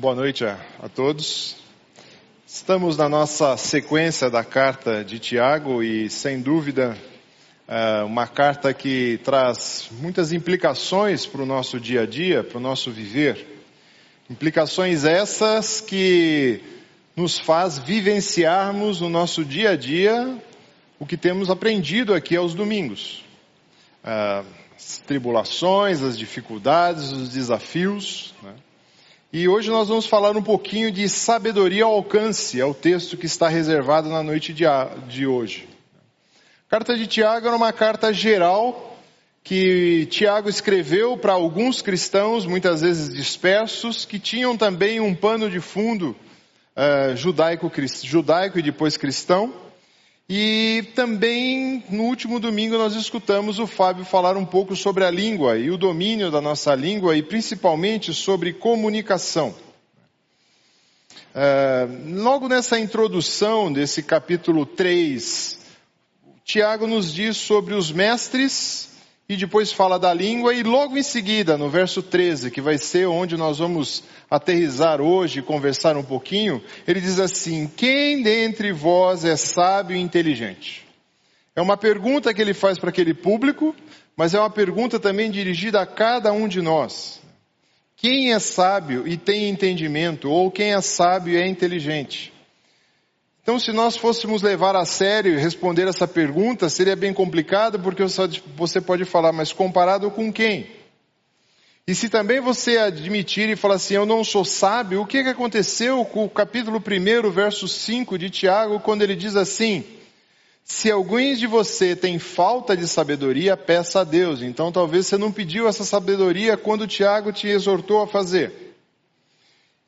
Boa noite a, a, todos. Estamos na nossa sequência da carta de Tiago e, sem dúvida, é uma carta que traz muitas implicações para o nosso dia a dia, para o nosso viver. Implicações essas que nos faz vivenciarmos no nosso dia a dia o que temos aprendido aqui aos domingos. É, as tribulações, as dificuldades, os desafios. Né? E hoje nós vamos falar um pouquinho de sabedoria ao alcance, é o texto que está reservado na noite de, hoje. A carta de Tiago era uma carta geral que Tiago escreveu para alguns cristãos, muitas vezes dispersos, que tinham também um pano de fundo uh, judaico, judaico e depois cristão. E também no último domingo nós escutamos o Fábio falar um pouco sobre a língua e o domínio da nossa língua e principalmente sobre comunicação. Uh, logo nessa introdução desse capítulo 3, Tiago nos diz sobre os mestres e depois fala da língua, e logo em seguida, no verso 13, que vai ser onde nós vamos aterrizar hoje e conversar um pouquinho, ele diz assim: Quem dentre vós é sábio e inteligente? É uma pergunta que ele faz para aquele público, mas é uma pergunta também dirigida a cada um de nós. Quem é sábio e tem entendimento, ou quem é sábio e é inteligente? Então, se nós fôssemos levar a sério e responder essa pergunta, seria bem complicado, porque você pode falar, mas comparado com quem? E se também você admitir e falar assim, eu não sou sábio, o que, que aconteceu com o capítulo 1, verso 5 de Tiago, quando ele diz assim, se alguns de você tem falta de sabedoria, peça a Deus. Então talvez você não pediu essa sabedoria quando Tiago te exortou a fazer.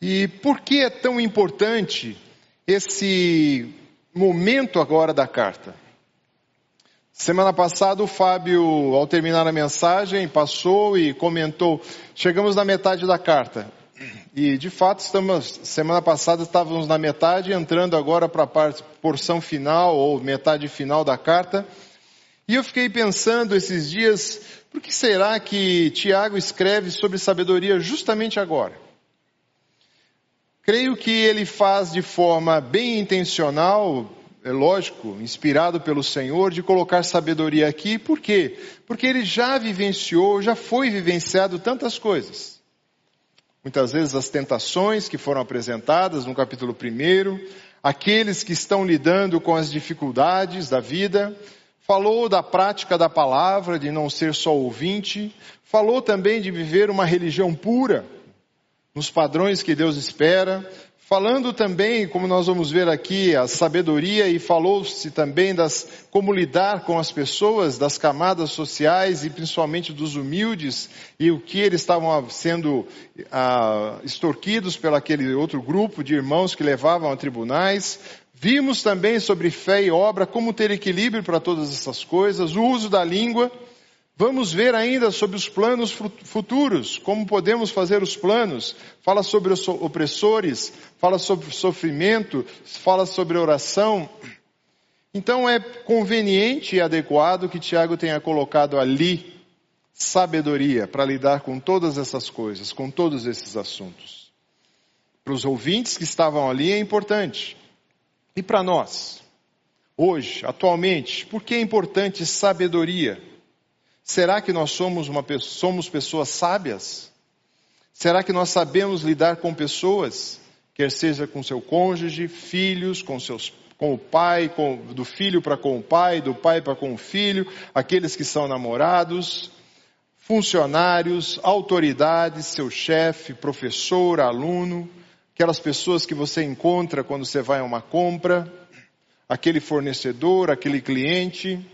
E por que é tão importante esse momento agora da carta. Semana passada o Fábio, ao terminar a mensagem, passou e comentou, chegamos na metade da carta. E de fato, estamos, semana passada estávamos na metade, entrando agora para a porção final ou metade final da carta. E eu fiquei pensando esses dias, por que será que Tiago escreve sobre sabedoria justamente agora? Creio que ele faz de forma bem intencional, é lógico, inspirado pelo Senhor, de colocar sabedoria aqui. Por quê? Porque ele já vivenciou, já foi vivenciado tantas coisas. Muitas vezes as tentações que foram apresentadas no capítulo 1, aqueles que estão lidando com as dificuldades da vida, falou da prática da palavra, de não ser só ouvinte, falou também de viver uma religião pura, nos padrões que Deus espera, falando também, como nós vamos ver aqui, a sabedoria e falou-se também das como lidar com as pessoas, das camadas sociais e principalmente dos humildes e o que eles estavam sendo ah, extorquidos pelo aquele outro grupo de irmãos que levavam a tribunais. Vimos também sobre fé e obra, como ter equilíbrio para todas essas coisas, o uso da língua, Vamos ver ainda sobre os planos futuros, como podemos fazer os planos. Fala sobre os opressores, fala sobre sofrimento, fala sobre oração. Então é conveniente e adequado que Tiago tenha colocado ali sabedoria para lidar com todas essas coisas, com todos esses assuntos. Para os ouvintes que estavam ali é importante. E para nós, hoje, atualmente, por que é importante sabedoria? Será que nós somos, uma, somos pessoas sábias? Será que nós sabemos lidar com pessoas, quer seja com seu cônjuge, filhos, com seus com o pai, com, do filho para com o pai, do pai para com o filho, aqueles que são namorados, funcionários, autoridades, seu chefe, professor, aluno, aquelas pessoas que você encontra quando você vai a uma compra, aquele fornecedor, aquele cliente.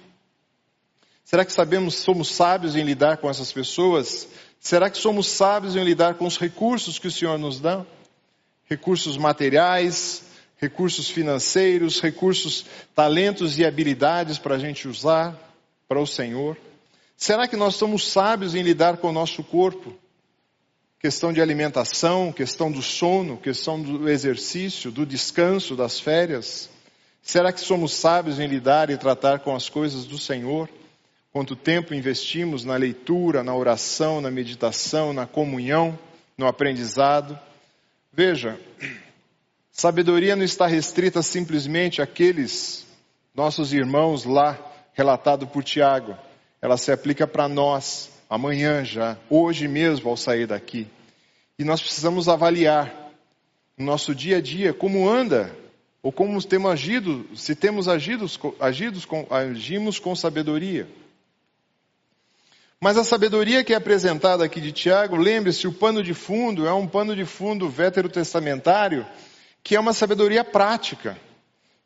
Será que sabemos, somos sábios em lidar com essas pessoas? Será que somos sábios em lidar com os recursos que o Senhor nos dá? Recursos materiais, recursos financeiros, recursos, talentos e habilidades para a gente usar para o Senhor? Será que nós somos sábios em lidar com o nosso corpo? Questão de alimentação, questão do sono, questão do exercício, do descanso, das férias. Será que somos sábios em lidar e tratar com as coisas do Senhor? Quanto tempo investimos na leitura, na oração, na meditação, na comunhão, no aprendizado. Veja, sabedoria não está restrita simplesmente àqueles nossos irmãos lá, relatado por Tiago. Ela se aplica para nós, amanhã já, hoje mesmo ao sair daqui. E nós precisamos avaliar no nosso dia a dia como anda, ou como temos agido, se temos agido, agidos agimos com sabedoria. Mas a sabedoria que é apresentada aqui de Tiago, lembre-se, o pano de fundo é um pano de fundo veterotestamentário, que é uma sabedoria prática.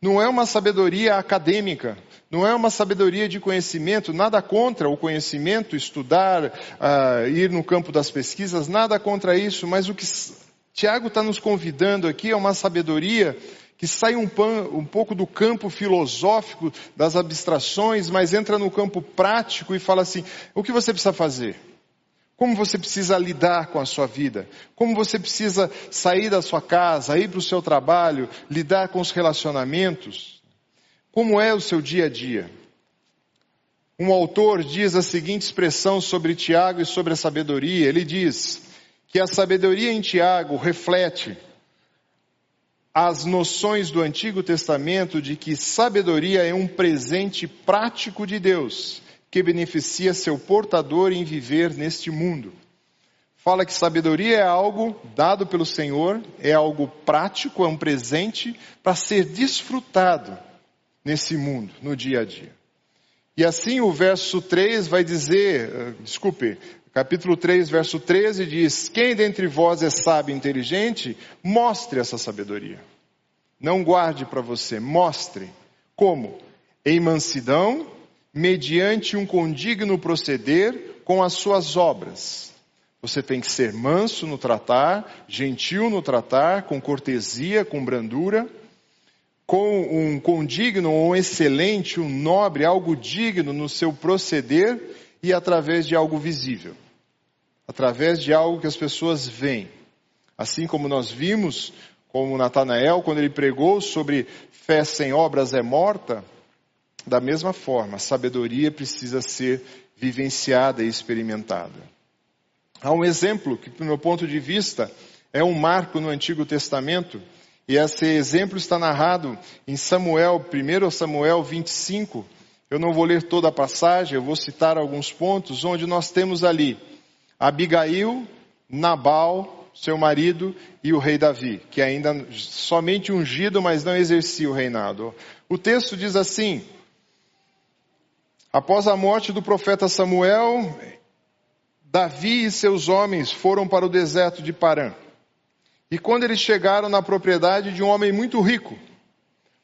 Não é uma sabedoria acadêmica, não é uma sabedoria de conhecimento, nada contra o conhecimento, estudar, uh, ir no campo das pesquisas, nada contra isso, mas o que Tiago está nos convidando aqui é uma sabedoria que sai um, pan, um, pouco do campo filosófico, das abstrações, mas entra no campo prático e fala assim: o que você precisa fazer? Como você precisa lidar com a sua vida? Como você precisa sair da sua casa, ir para o seu trabalho, lidar com os relacionamentos? Como é o seu dia a dia? Um autor diz a seguinte expressão sobre Tiago e sobre a sabedoria: ele diz que a sabedoria em Tiago reflete as noções do Antigo Testamento de que sabedoria é um presente prático de Deus que beneficia seu portador em viver neste mundo. Fala que sabedoria é algo dado pelo Senhor, é algo prático, é um presente para ser desfrutado nesse mundo, no dia a dia. E assim o verso 3 vai dizer, eh, desculpe, capítulo 3, verso 13 diz: Quem dentre vós é sábio e inteligente, mostre essa sabedoria. Não guarde para você, mostre. Como? Em mansidão, mediante um condigno proceder com as suas obras. Você tem que ser manso no tratar, gentil no tratar, com cortesia, com brandura, com um condigno, um excelente, um nobre, algo digno no seu proceder e através de algo visível, através de algo que as pessoas veem. Assim como nós vimos, como Natanael, quando ele pregou sobre fé sem obras é morta, da mesma forma, a sabedoria precisa ser vivenciada e experimentada. Há um exemplo que, do meu ponto de vista, é um marco no Antigo Testamento, e esse exemplo está narrado em Samuel, 1 Samuel 25, eu não vou ler toda a passagem, eu vou citar alguns pontos, onde nós temos ali Abigail, Nabal, seu marido, e o rei Davi, que ainda somente ungido, mas não exercia o reinado. O texto diz assim: Após a morte do profeta Samuel, Davi e seus homens foram para o deserto de Parã. E quando eles chegaram na propriedade de um homem muito rico,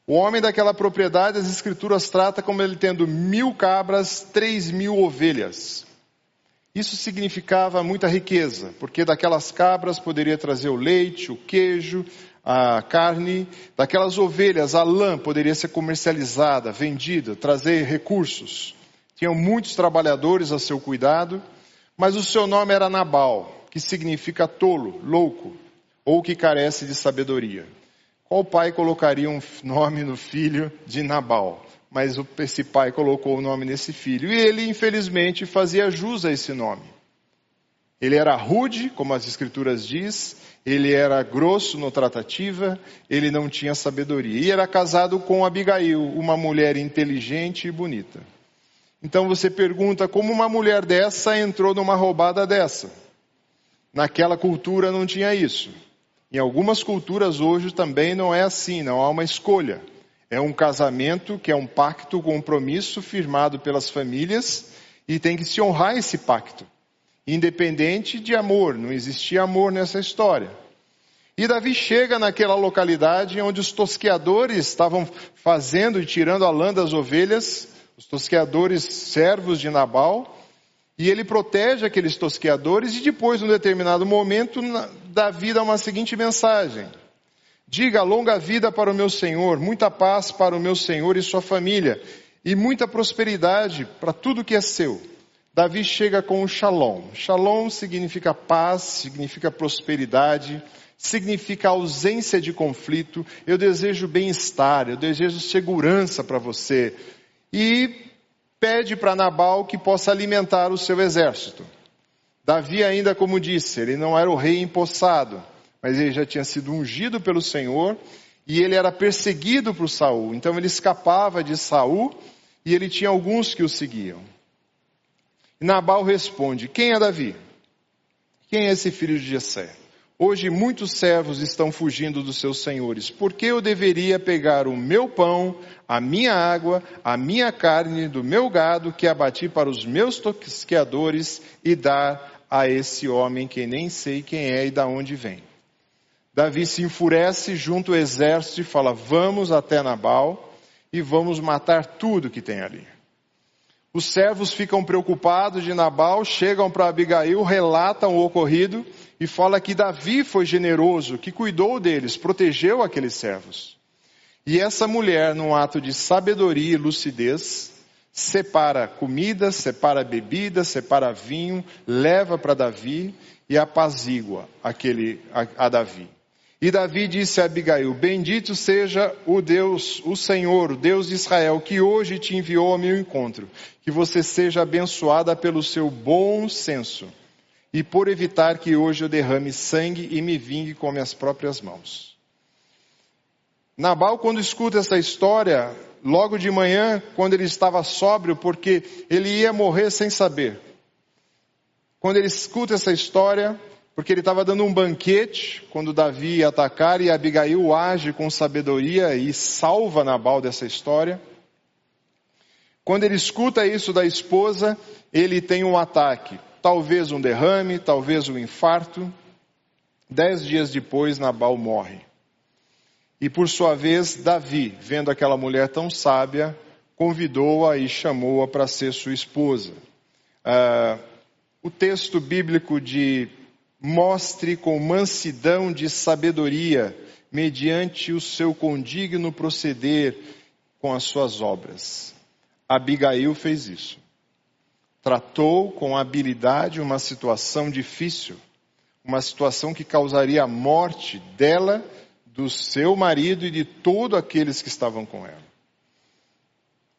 o homem daquela propriedade, as escrituras trata como ele tendo mil cabras, três mil ovelhas. Isso significava muita riqueza, porque daquelas cabras poderia trazer o leite, o queijo, a carne, daquelas ovelhas, a lã poderia ser comercializada, vendida, trazer recursos. Tinham muitos trabalhadores a seu cuidado, mas o seu nome era Nabal, que significa tolo, louco, ou que carece de sabedoria. Qual pai colocaria um nome no filho de Nabal? Mas esse pai colocou o nome nesse filho. E ele, infelizmente, fazia jus a esse nome. Ele era rude, como as escrituras diz, ele era grosso no tratativa, ele não tinha sabedoria. E era casado com Abigail, uma mulher inteligente e bonita. Então você pergunta como uma mulher dessa entrou numa roubada dessa. Naquela cultura não tinha isso. Em algumas culturas hoje também não é assim, não há uma escolha. É um casamento que é um pacto, um compromisso firmado pelas famílias e tem que se honrar esse pacto. Independente de amor, não existia amor nessa história. E Davi chega naquela localidade onde os tosqueadores estavam fazendo e tirando a lã das ovelhas, os tosqueadores servos de Nabal, e ele protege aqueles tosqueadores e depois, num determinado momento, Davi dá uma seguinte mensagem. Diga longa vida para o meu Senhor, muita paz para o meu Senhor e sua família, e muita prosperidade para tudo que é seu. Davi chega com o shalom. Shalom significa paz, significa prosperidade, significa ausência de conflito. Eu desejo bem-estar, eu desejo segurança para você. E pede para Nabal que possa alimentar o seu exército. Davi ainda, como disse, ele não era o rei empossado, mas ele já tinha sido ungido pelo Senhor e ele era perseguido por Saul. Então ele escapava de Saul e ele tinha alguns que o seguiam. E Nabal responde: Quem é Davi? Quem é esse filho de Jessé? Hoje muitos servos estão fugindo dos seus senhores. Por que eu deveria pegar o meu pão, a minha água, a minha carne do meu gado que abati para os meus tosqueadores e dar a esse homem que nem sei quem é e da onde vem? Davi se enfurece junto ao exército e fala: Vamos até Nabal e vamos matar tudo que tem ali. Os servos ficam preocupados de Nabal, chegam para Abigail, relatam o ocorrido e fala que Davi foi generoso, que cuidou deles, protegeu aqueles servos. E essa mulher, num ato de sabedoria e lucidez, separa comida, separa bebida, separa vinho, leva para Davi e apazigua aquele a, a Davi. E Davi disse a Abigail: Bendito seja o Deus, o Senhor, o Deus de Israel, que hoje te enviou ao meu encontro. Que você seja abençoada pelo seu bom senso e por evitar que hoje eu derrame sangue e me vingue com minhas próprias mãos. Nabal, quando escuta essa história, logo de manhã, quando ele estava sóbrio, porque ele ia morrer sem saber. Quando ele escuta essa história, porque ele estava dando um banquete quando Davi ia atacar e Abigail age com sabedoria e salva Nabal dessa história. Quando ele escuta isso da esposa, ele tem um ataque, talvez um derrame, talvez um infarto. Dez dias depois, Nabal morre. E por sua vez, Davi, vendo aquela mulher tão sábia, convidou-a e chamou-a para ser sua esposa. Uh, o texto bíblico de mostre com mansidão de sabedoria, mediante o seu condigno proceder com as suas obras. Abigail fez isso. Tratou com habilidade uma situação difícil, uma situação que causaria a morte dela, do seu marido e de todos aqueles que estavam com ela.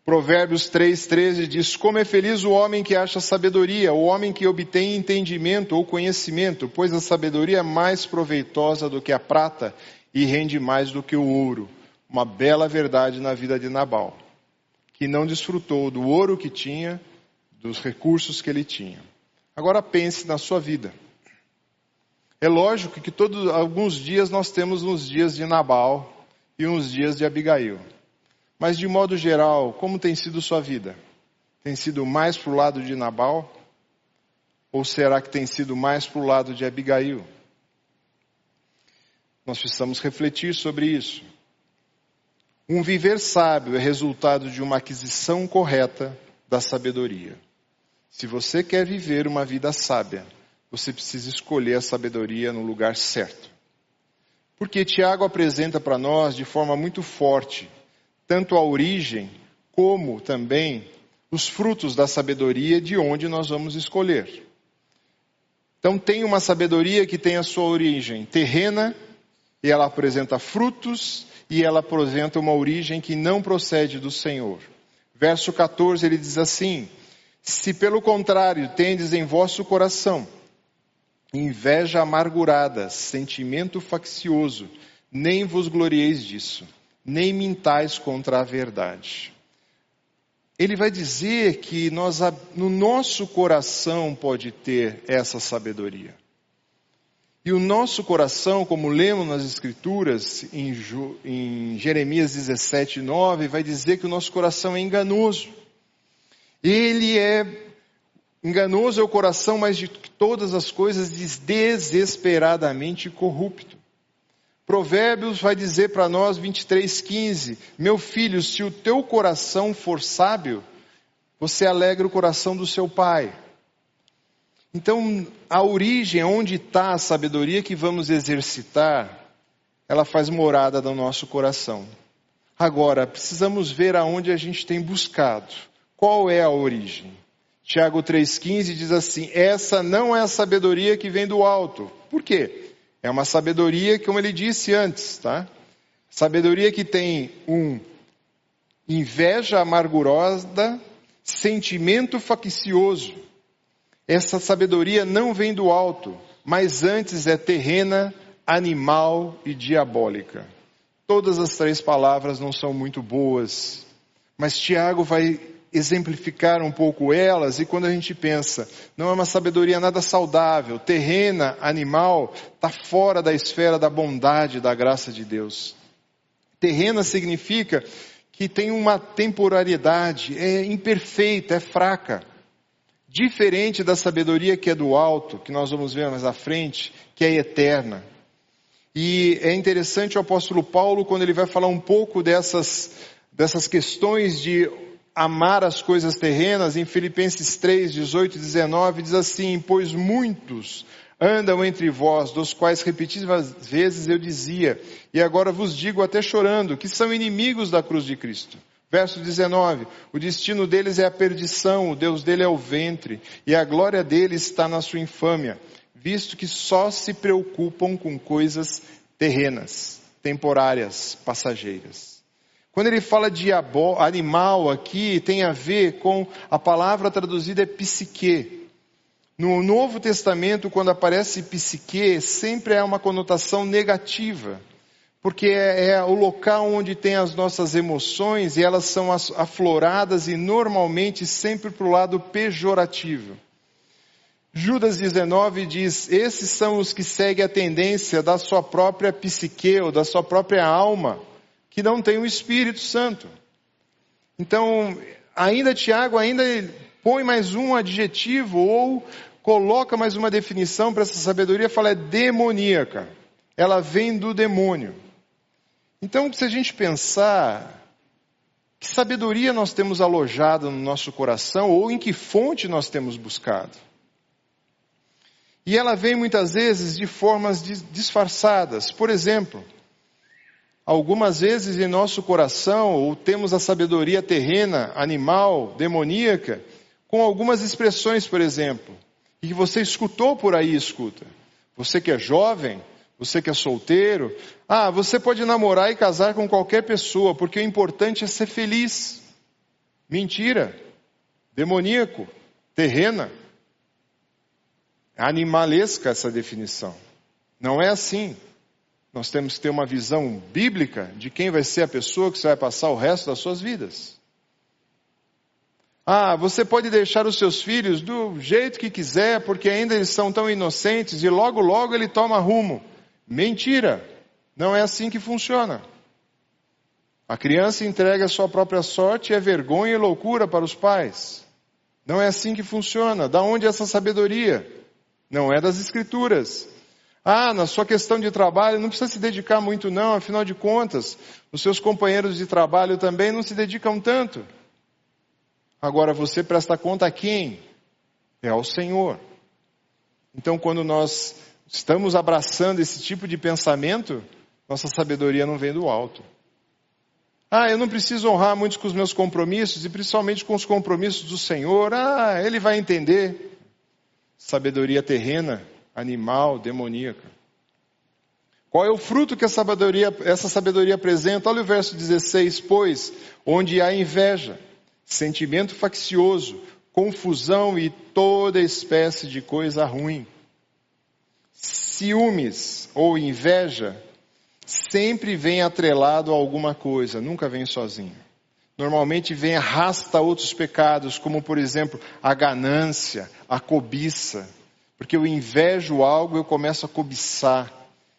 Provérbios 3,13 diz: Como é feliz o homem que acha sabedoria, o homem que obtém entendimento ou conhecimento, pois a sabedoria é mais proveitosa do que a prata e rende mais do que o ouro. Uma bela verdade na vida de Nabal, que não desfrutou do ouro que tinha, dos recursos que ele tinha. Agora pense na sua vida. É lógico que todos alguns dias nós temos uns dias de Nabal e uns dias de Abigail. Mas de modo geral, como tem sido sua vida? Tem sido mais para o lado de Nabal? Ou será que tem sido mais para o lado de Abigail? Nós precisamos refletir sobre isso. Um viver sábio é resultado de uma aquisição correta da sabedoria. Se você quer viver uma vida sábia, você precisa escolher a sabedoria no lugar certo. Porque Tiago apresenta para nós de forma muito forte tanto a origem como também os frutos da sabedoria de onde nós vamos escolher. Então tem uma sabedoria que tem a sua origem terrena e ela apresenta frutos e ela apresenta uma origem que não procede do Senhor. Verso 14 ele diz assim: Se pelo contrário tendes em vosso coração inveja amargurada, sentimento faccioso, nem vos glorieis disso nem mintais contra a verdade. Ele vai dizer que nós, no nosso coração pode ter essa sabedoria. E o nosso coração, como lemos nas Escrituras, em, em Jeremias 17, 9, vai dizer que o nosso coração é enganoso. Ele é enganoso é o coração, mas de todas as coisas desesperadamente corrupto. Provérbios vai dizer para nós 23:15, meu filho, se o teu coração for sábio, você alegra o coração do seu pai. Então, a origem, onde está a sabedoria que vamos exercitar, ela faz morada no nosso coração. Agora, precisamos ver aonde a gente tem buscado. Qual é a origem? Tiago 3,15 diz assim: Essa não é a sabedoria que vem do alto. Por quê? É uma sabedoria, como ele disse antes, tá? Sabedoria que tem um inveja amargurosa, sentimento faccioso. Essa sabedoria não vem do alto, mas antes é terrena, animal e diabólica. Todas as três palavras não são muito boas, mas Tiago vai exemplificar um pouco elas, e quando a gente pensa, não é uma sabedoria nada saudável, terrena, animal, está fora da esfera da bondade, da graça de Deus. Terrena significa que tem uma temporariedade, é imperfeita, é fraca. Diferente da sabedoria que é do alto, que nós vamos ver mais à frente, que é eterna. E é interessante o apóstolo Paulo, quando ele vai falar um pouco dessas, dessas questões de amar as coisas terrenas, em Filipenses 3, 18 e 19, diz assim: Pois muitos andam entre vós, dos quais repetidas vezes eu dizia, e agora vos digo até chorando, que são inimigos da cruz de Cristo. Verso 19: O destino deles é a perdição, o Deus dele é o ventre, e a glória dele está na sua infâmia, visto que só se preocupam com coisas terrenas, temporárias, passageiras. Quando ele fala de animal aqui, tem a ver com a palavra traduzida é psique. No Novo Testamento, quando aparece psique, sempre é uma conotação negativa porque é, é, o local onde tem as nossas emoções e elas são afloradas e normalmente sempre para o lado pejorativo. Judas 19 diz: Esses são os que seguem a tendência da sua própria psique ou da sua própria alma, que não tem o Espírito Santo. Então, ainda Tiago ainda põe mais um adjetivo ou coloca mais uma definição para essa sabedoria, fala é demoníaca. Ela vem do demônio. Então, se a gente pensar que sabedoria nós temos alojado no nosso coração ou em que fonte nós temos buscado. E ela vem muitas vezes de formas disfarçadas. Por exemplo, algumas vezes em nosso coração ou temos a sabedoria terrena, animal, demoníaca, com algumas expressões, por exemplo, e que você escutou por aí, escuta. Você que é jovem, você que é solteiro, ah, você pode namorar e casar com qualquer pessoa, porque o importante é ser feliz. Mentira. Demoníaco. Terrena. Animalesca essa definição. Não é assim. Nós temos que ter uma visão bíblica de quem vai ser a pessoa que você vai passar o resto das suas vidas. Ah, você pode deixar os seus filhos do jeito que quiser, porque ainda eles são tão inocentes e logo, logo ele toma rumo. Mentira! Não é assim que funciona. A criança entrega a sua própria sorte e é vergonha e loucura para os pais. Não é assim que funciona. Da onde essa sabedoria? Não é das escrituras. Ah, na sua questão de trabalho, não precisa se dedicar muito não, afinal de contas, os seus companheiros de trabalho também não se dedicam tanto. Agora você presta conta a quem? É ao Senhor. Então quando nós estamos abraçando esse tipo de pensamento, nossa sabedoria não vem do alto. Ah, eu não preciso honrar muito com os meus compromissos e principalmente com os compromissos do Senhor. Ah, ele vai entender. Sabedoria terrena, animal, demoníaca. Qual é o fruto que sabedoria, essa sabedoria apresenta? Olha o verso 16: Pois, onde há inveja, sentimento faccioso, confusão e toda espécie de coisa ruim ciúmes ou inveja sempre vem atrelado a alguma coisa, nunca vem sozinho. Normalmente vem arrasta outros pecados, como por exemplo a ganância, a cobiça. Porque eu invejo algo, eu começo a cobiçar.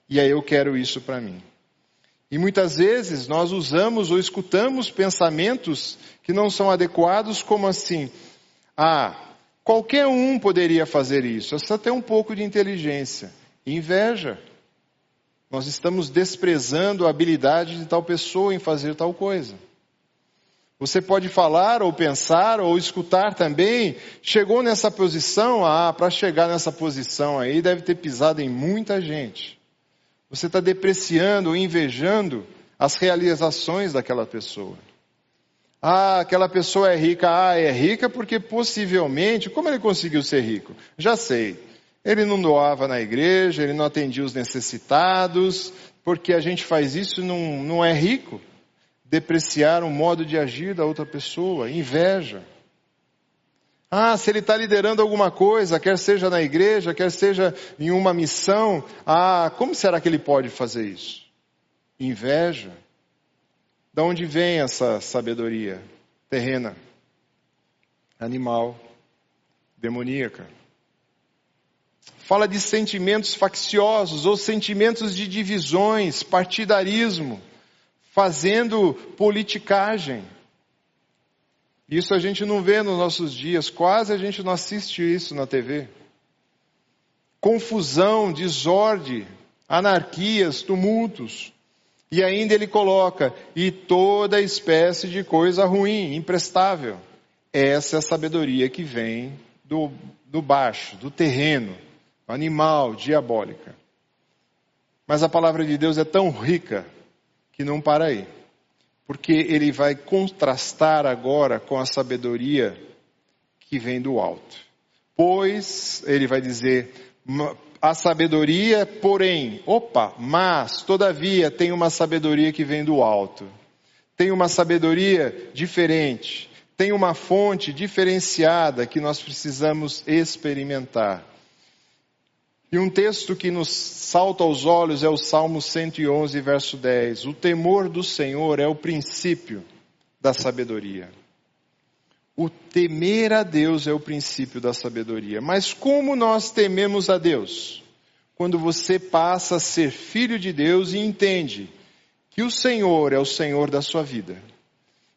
E aí eu quero isso para mim. E muitas vezes nós usamos ou escutamos pensamentos que não são adequados, como assim: ah, qualquer um poderia fazer isso, é só ter um pouco de inteligência. Inveja. Nós estamos desprezando a habilidade de tal pessoa em fazer tal coisa. Você pode falar ou pensar ou escutar também, chegou nessa posição, ah, para chegar nessa posição aí deve ter pisado em muita gente. Você está depreciando ou invejando as realizações daquela pessoa. Ah, aquela pessoa é rica. Ah, é rica porque possivelmente, como ele conseguiu ser rico? Já sei. Ele não doava na igreja, ele não atendia os necessitados, porque a gente faz isso não, não é rico. Depreciar o modo de agir da outra pessoa, inveja. Ah, se ele está liderando alguma coisa, quer seja na igreja, quer seja em uma missão, ah, como será que ele pode fazer isso? Inveja. De onde vem essa sabedoria terrena? Animal, demoníaca. Fala de sentimentos facciosos ou sentimentos de divisões, partidarismo, fazendo politicagem. Isso a gente não vê nos nossos dias, quase a gente não assiste isso na TV. Confusão, desordem, anarquias, tumultos. E ainda ele coloca, e toda espécie de coisa ruim, imprestável. Essa é a sabedoria que vem do, do baixo, do terreno, animal, diabólica. Mas a palavra de Deus é tão rica que não para aí. Porque ele vai contrastar agora com a sabedoria que vem do alto. Pois, ele vai dizer, a sabedoria, porém, opa, mas, todavia, tem uma sabedoria que vem do alto. Tem uma sabedoria diferente tem uma fonte diferenciada que nós precisamos experimentar. E um texto que nos salta aos olhos é o Salmo 111, verso 10. O temor do Senhor é o princípio da sabedoria. O temer a Deus é o princípio da sabedoria. Mas como nós tememos a Deus? Quando você passa a ser filho de Deus e entende que o Senhor é o Senhor da sua vida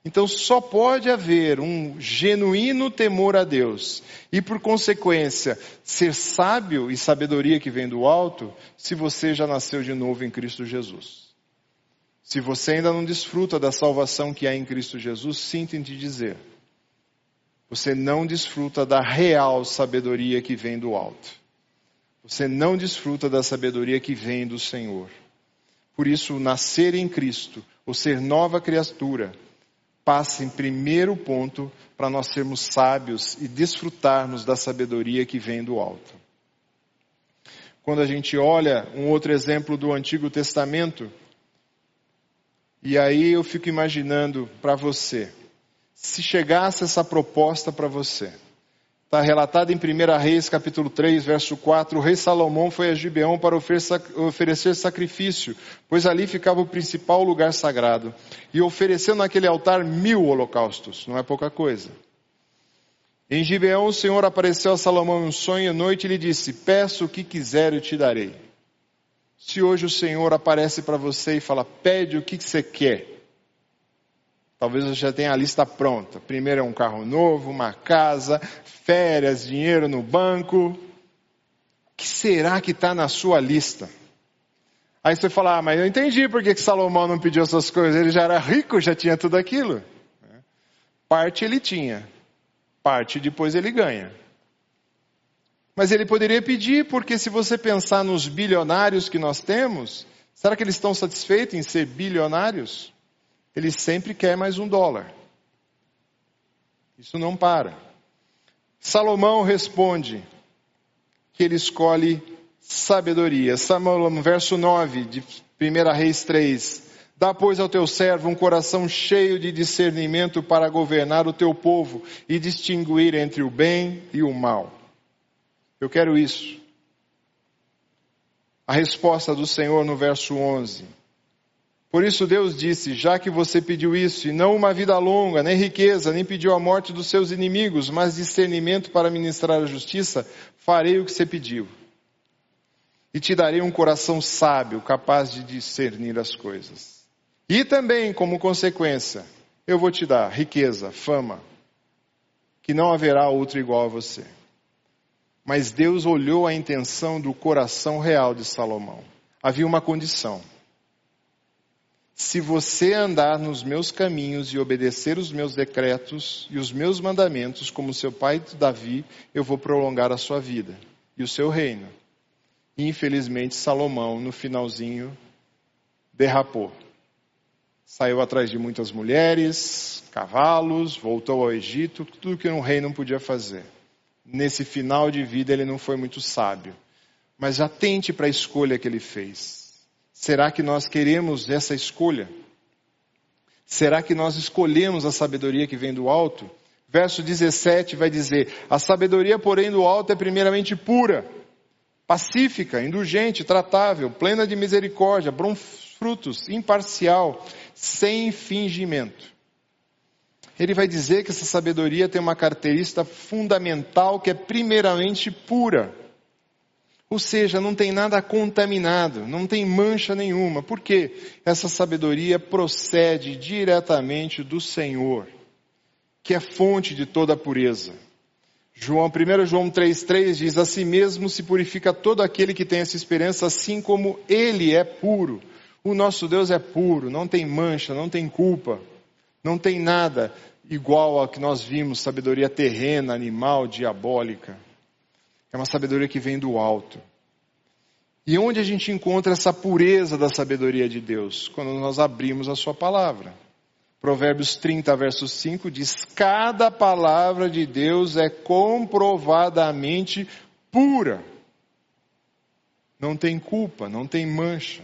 então só pode haver um genuíno temor a Deus e, por consequência, ser sábio e sabedoria que vem do alto, se você já nasceu de novo em Cristo Jesus. Se você ainda não desfruta da salvação que há em Cristo Jesus, sinto em te dizer, você não desfruta da real sabedoria que vem do alto. Você não desfruta da sabedoria que vem do Senhor. Por isso, nascer em Cristo, ou ser nova criatura, passa em primeiro ponto para nós sermos sábios e desfrutarmos da sabedoria que vem do alto. Quando a gente olha um outro exemplo do Antigo Testamento, e aí eu fico imaginando para você, se chegasse essa proposta para você, Está relatado em 1 Reis, capítulo 3, verso 4. O rei Salomão foi a Gibeão para oferecer sacrifício, pois ali ficava o principal lugar sagrado. E ofereceu naquele altar mil holocaustos, não é pouca coisa. Em Gibeão, o Senhor apareceu a Salomão em um sonho à noite e lhe disse: Peço o que quiser, eu te darei. Se hoje o Senhor aparece para você e fala: Pede o que você quer, Talvez você já tenha a lista pronta. Primeiro é um carro novo, uma casa, férias, dinheiro no banco. O que será que está na sua lista? Aí você fala, ah, mas eu entendi por que Salomão não pediu essas coisas. Ele já era rico, já tinha tudo aquilo. Parte ele tinha, parte depois ele ganha. Mas ele poderia pedir, porque se você pensar nos bilionários que nós temos, será que eles estão satisfeitos em ser bilionários? Ele sempre quer mais um dólar. Isso não para. Salomão responde que ele escolhe sabedoria. Salomão, verso 9 de 1 Reis 3. Dá, pois, ao teu servo um coração cheio de discernimento para governar o teu povo e distinguir entre o bem e o mal. Eu quero isso. A resposta do Senhor no verso 11. Por isso Deus disse: Já que você pediu isso, e não uma vida longa, nem riqueza, nem pediu a morte dos seus inimigos, mas discernimento para ministrar a justiça, farei o que você pediu. E te darei um coração sábio, capaz de discernir as coisas. E também, como consequência, eu vou te dar riqueza, fama, que não haverá outro igual a você. Mas Deus olhou a intenção do coração real de Salomão. Havia uma condição se você andar nos meus caminhos e obedecer os meus decretos e os meus mandamentos, como seu pai Davi, eu vou prolongar a sua vida e o seu reino. Infelizmente, Salomão, no finalzinho, derrapou. Saiu atrás de muitas mulheres, cavalos, voltou ao Egito, tudo que um rei não podia fazer. Nesse final de vida, ele não foi muito sábio. Mas atente para a escolha que ele fez Será que nós queremos essa escolha? Será que nós escolhemos a sabedoria que vem do alto? Verso 17 vai dizer: A sabedoria, porém, do alto é primeiramente pura, pacífica, indulgente, tratável, plena de misericórdia, bons frutos, imparcial, sem fingimento. Ele vai dizer que essa sabedoria tem uma característica fundamental que é primeiramente pura. Ou seja, não tem nada contaminado, não tem mancha nenhuma. Por quê? Essa sabedoria procede diretamente do Senhor que é fonte de toda a pureza. João, 1 João 3,3 diz: Assim mesmo se purifica todo aquele que tem essa esperança, assim como ele é puro. O nosso Deus é puro, não tem mancha, não tem culpa, não tem nada igual ao que nós vimos, sabedoria terrena, animal, diabólica. É uma sabedoria que vem do alto. E onde a gente encontra essa pureza da sabedoria de Deus? Quando nós abrimos a Sua palavra. Provérbios 30, verso 5 diz: Cada palavra de Deus é comprovadamente pura. Não tem culpa, não tem mancha.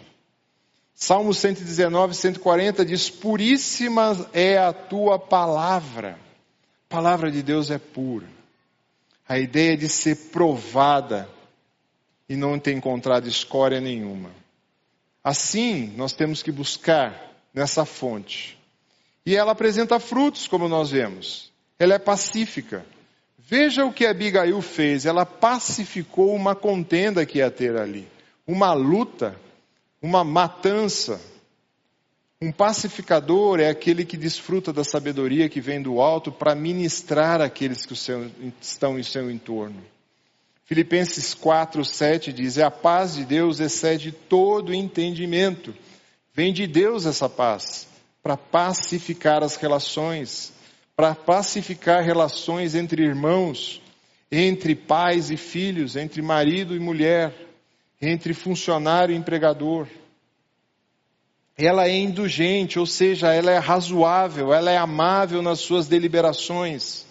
Salmo 119, 140 diz: Puríssima é a tua palavra. A palavra de Deus é pura. A ideia de ser provada e não ter encontrado escória nenhuma. Assim, nós temos que buscar nessa fonte e ela apresenta frutos, como nós vemos. Ela é pacífica. Veja o que Abigail fez. Ela pacificou uma contenda que ia ter ali. Uma luta, uma matança. Um pacificador é aquele que desfruta da sabedoria que vem do alto para ministrar aqueles que estão em seu entorno. Filipenses 4, 7 diz: É a paz de Deus excede todo entendimento. Vem de Deus essa paz para pacificar as relações, para pacificar relações entre irmãos, entre pais e filhos, entre marido e mulher, entre funcionário e empregador. Ela é indulgente, ou seja, ela é razoável, ela é amável nas suas deliberações.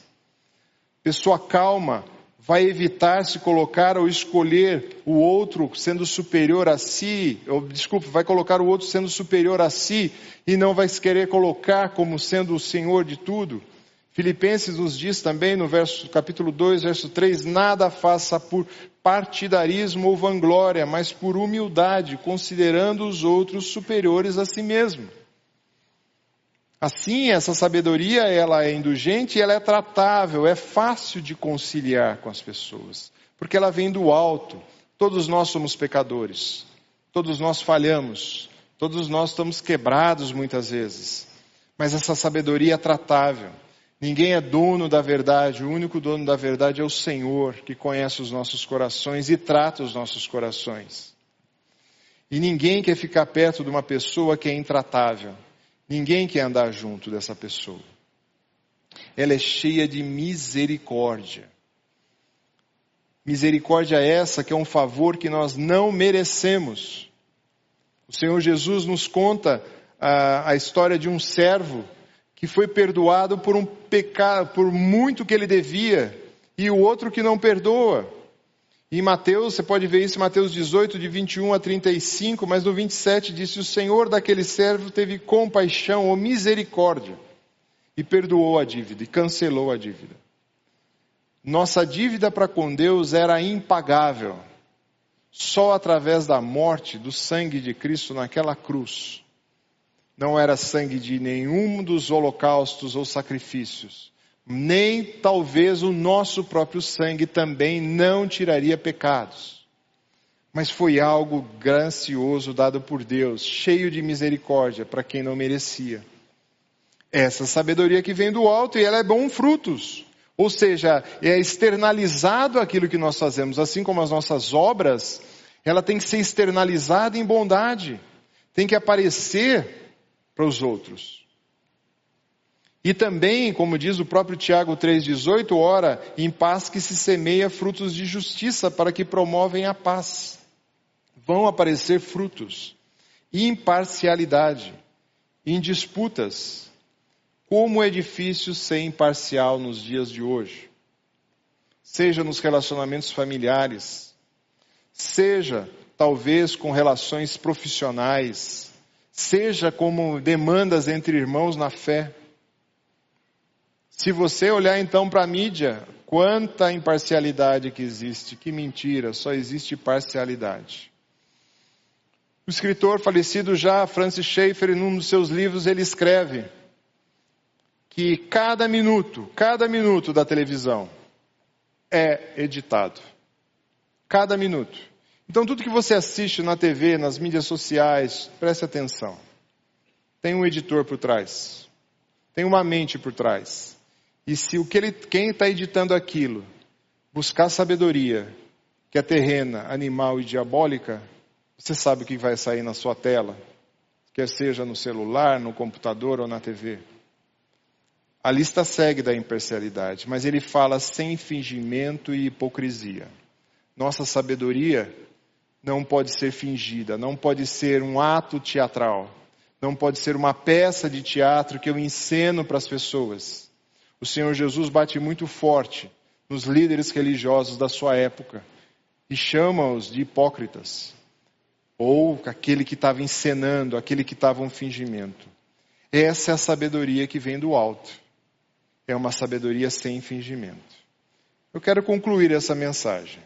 Pessoa calma, vai evitar se colocar ou escolher o outro sendo superior a si, ou desculpe, vai colocar o outro sendo superior a si e não vai se querer colocar como sendo o Senhor de tudo. Filipenses nos diz também no verso, capítulo 2, verso 3, nada faça por partidarismo ou vanglória, mas por humildade, considerando os outros superiores a si mesmo. Assim, essa sabedoria, ela é indulgente e ela é tratável, é fácil de conciliar com as pessoas, porque ela vem do alto. Todos nós somos pecadores, todos nós falhamos, todos nós estamos quebrados muitas vezes, mas essa sabedoria é tratável. Ninguém é dono da verdade, o único dono da verdade é o Senhor, que conhece os nossos corações e trata os nossos corações. E ninguém quer ficar perto de uma pessoa que é intratável. Ninguém quer andar junto dessa pessoa. Ela é cheia de misericórdia. Misericórdia essa que é um favor que nós não merecemos. O Senhor Jesus nos conta a, a história de um servo que foi perdoado por um pecado, por muito que ele devia, e o outro que não perdoa. Em Mateus, você pode ver isso em Mateus 18, de 21 a 35, mas no 27 disse: O Senhor daquele servo teve compaixão ou misericórdia e perdoou a dívida e cancelou a dívida. Nossa dívida para com Deus era impagável. Só através da morte, do sangue de Cristo naquela cruz. Não era sangue de nenhum dos holocaustos ou sacrifícios nem talvez o nosso próprio sangue também não tiraria pecados. Mas foi algo gracioso dado por Deus, cheio de misericórdia para quem não merecia. Essa sabedoria que vem do alto e ela é bom frutos. Ou seja, é externalizado aquilo que nós fazemos, assim como as nossas obras, ela tem que ser externalizada em bondade, tem que aparecer para os outros. E também, como diz o próprio Tiago 3,18, ora, em paz que se semeia frutos de justiça para que promovem a paz. Vão aparecer frutos. Imparcialidade. Em disputas. Como é difícil ser imparcial nos dias de hoje. Seja nos relacionamentos familiares, seja talvez com relações profissionais, seja como demandas entre irmãos na fé Se você olhar então para a mídia, quanta imparcialidade que existe, que mentira, só existe parcialidade. O escritor falecido já, Francis Schaeffer, em um dos seus livros, ele escreve que cada minuto, cada minuto da televisão é editado. Cada minuto. Então, tudo que você assiste na TV, nas mídias sociais, preste atenção. Tem um editor por trás. Tem uma mente por trás. E se o que ele, quem está editando aquilo buscar sabedoria, que é terrena, animal e diabólica, você sabe o que vai sair na sua tela, quer seja no celular, no computador ou na TV. A lista segue da imparcialidade, mas ele fala sem fingimento e hipocrisia. Nossa sabedoria não pode ser fingida, não pode ser um ato teatral, não pode ser uma peça de teatro que eu enceno para as pessoas. O Senhor Jesus bate muito forte nos líderes religiosos da sua época e chama-os de hipócritas, ou aquele que estava encenando, aquele que estava um fingimento. Essa é a sabedoria que vem do alto. É uma sabedoria sem fingimento. Eu quero concluir essa mensagem.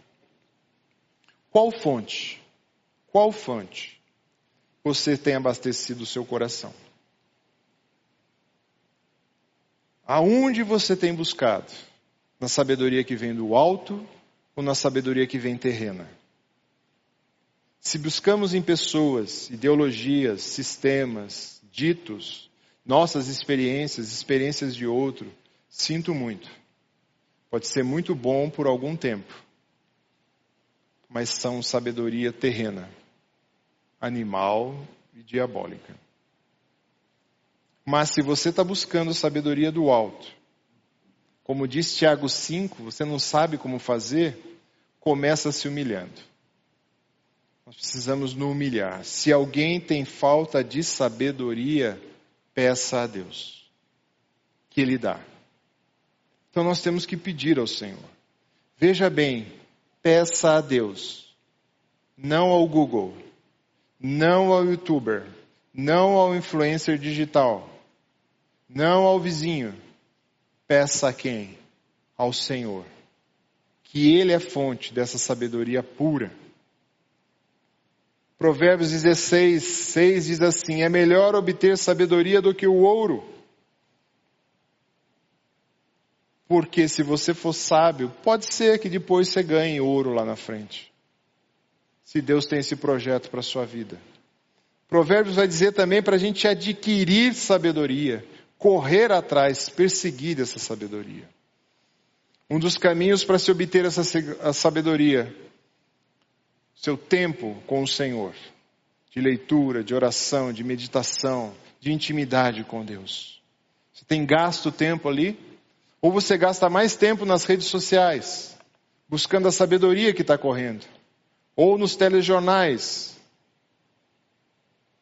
Qual fonte? Qual fonte você tem abastecido o seu coração? Aonde você tem buscado? Na sabedoria que vem do alto ou na sabedoria que vem terrena? Se buscamos em pessoas, ideologias, sistemas, ditos, nossas experiências, experiências de outro, sinto muito. Pode ser muito bom por algum tempo, mas são sabedoria terrena, animal e diabólica. Mas se você está buscando sabedoria do alto, como diz Tiago 5, você não sabe como fazer, começa se humilhando. Nós precisamos nos humilhar. Se alguém tem falta de sabedoria, peça a Deus, que Ele dá. Então nós temos que pedir ao Senhor. Veja bem, peça a Deus, não ao Google, não ao youtuber, não ao influencer digital, não ao vizinho. Peça a quem? Ao Senhor. Que Ele é fonte dessa sabedoria pura. Provérbios 16, 6 diz assim: É melhor obter sabedoria do que o ouro Porque se você for sábio, pode ser que depois você ganhe ouro lá na frente. Se Deus tem esse projeto para a sua vida. Provérbios vai dizer também para a gente adquirir sabedoria, correr atrás, perseguir essa sabedoria. Um dos caminhos para se obter essa sabedoria, seu tempo com o Senhor, de leitura, de oração, de meditação, de intimidade com Deus. Você tem gasto tempo ali? Ou você gasta mais tempo nas redes sociais, buscando a sabedoria que está correndo. Ou nos telejornais.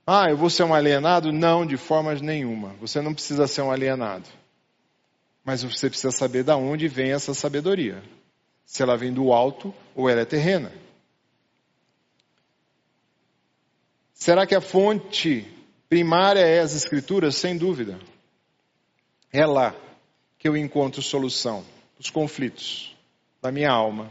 Ah, eu vou ser um alienado? Não, de forma nenhuma. Você não precisa ser um alienado. Mas você precisa saber de onde vem essa sabedoria. Se ela vem do alto ou ela é terrena. Será que a fonte primária é as Escrituras? Sem dúvida. É lá que eu encontro solução dos conflitos da minha alma,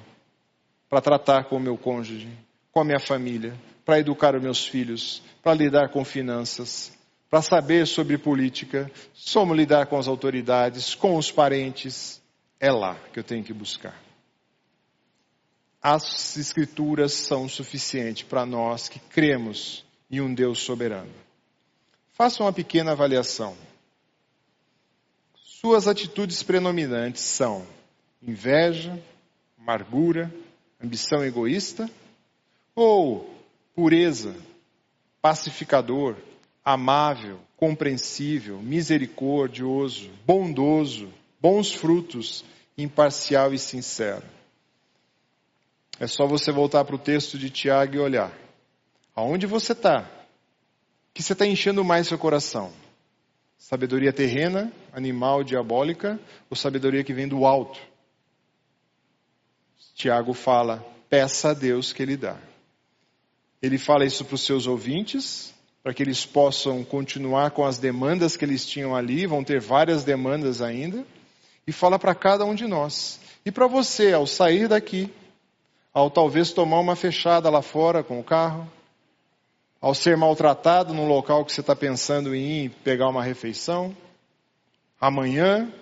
para tratar com o meu cônjuge, com a minha família, para educar os meus filhos, para lidar com finanças, para saber sobre política, como lidar com as autoridades, com os parentes. É lá que eu tenho que buscar. As escrituras são suficientes para nós que cremos em um Deus soberano. Faça uma pequena avaliação. Suas atitudes predominantes são inveja, amargura, ambição egoísta ou pureza, pacificador, amável, compreensível, misericordioso, bondoso, bons frutos, imparcial e sincero. É só você voltar para o texto de Tiago e olhar. Aonde você está? Que você está enchendo mais seu coração? Sabedoria terrena, animal, diabólica, ou sabedoria que vem do alto? Tiago fala: peça a Deus que Ele dá. Ele fala isso para os seus ouvintes, para que eles possam continuar com as demandas que eles tinham ali, vão ter várias demandas ainda. e fala para cada um de nós. E para você, ao sair daqui, ao talvez tomar uma fechada lá fora com o carro, ao ser maltratado no local que você está pensando em ir pegar uma refeição, amanhã,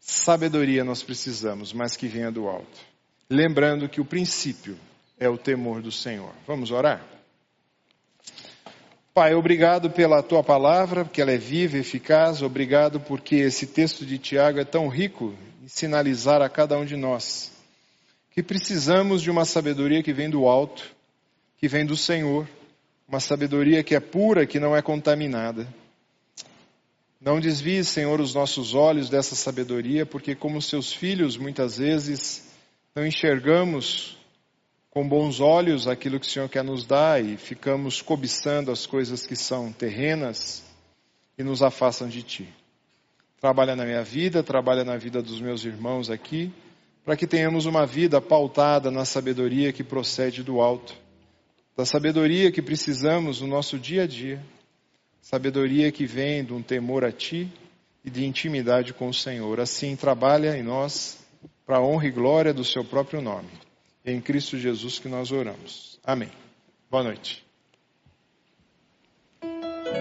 sabedoria nós precisamos, mas que venha do alto. Lembrando que o princípio é o temor do Senhor. Vamos orar? Pai, obrigado pela tua palavra, porque ela é viva e eficaz. Obrigado porque esse texto de Tiago é tão rico em sinalizar a cada um de nós que precisamos de uma sabedoria que vem do alto, que vem do Senhor uma sabedoria que é pura, que não é contaminada. Não desvie, Senhor, os nossos olhos dessa sabedoria, porque, como seus filhos, muitas vezes não enxergamos com bons olhos aquilo que o Senhor quer nos dar e ficamos cobiçando as coisas que são terrenas e nos afastam de Ti. Trabalha na minha vida, trabalha na vida dos meus irmãos aqui, para que tenhamos uma vida pautada na sabedoria que procede do alto da sabedoria que precisamos no nosso dia a dia, sabedoria que vem de um temor a Ti e de intimidade com o Senhor. Assim, trabalha em nós para a honra e glória do Seu próprio nome. É em Cristo Jesus que nós oramos. Amém. Boa noite.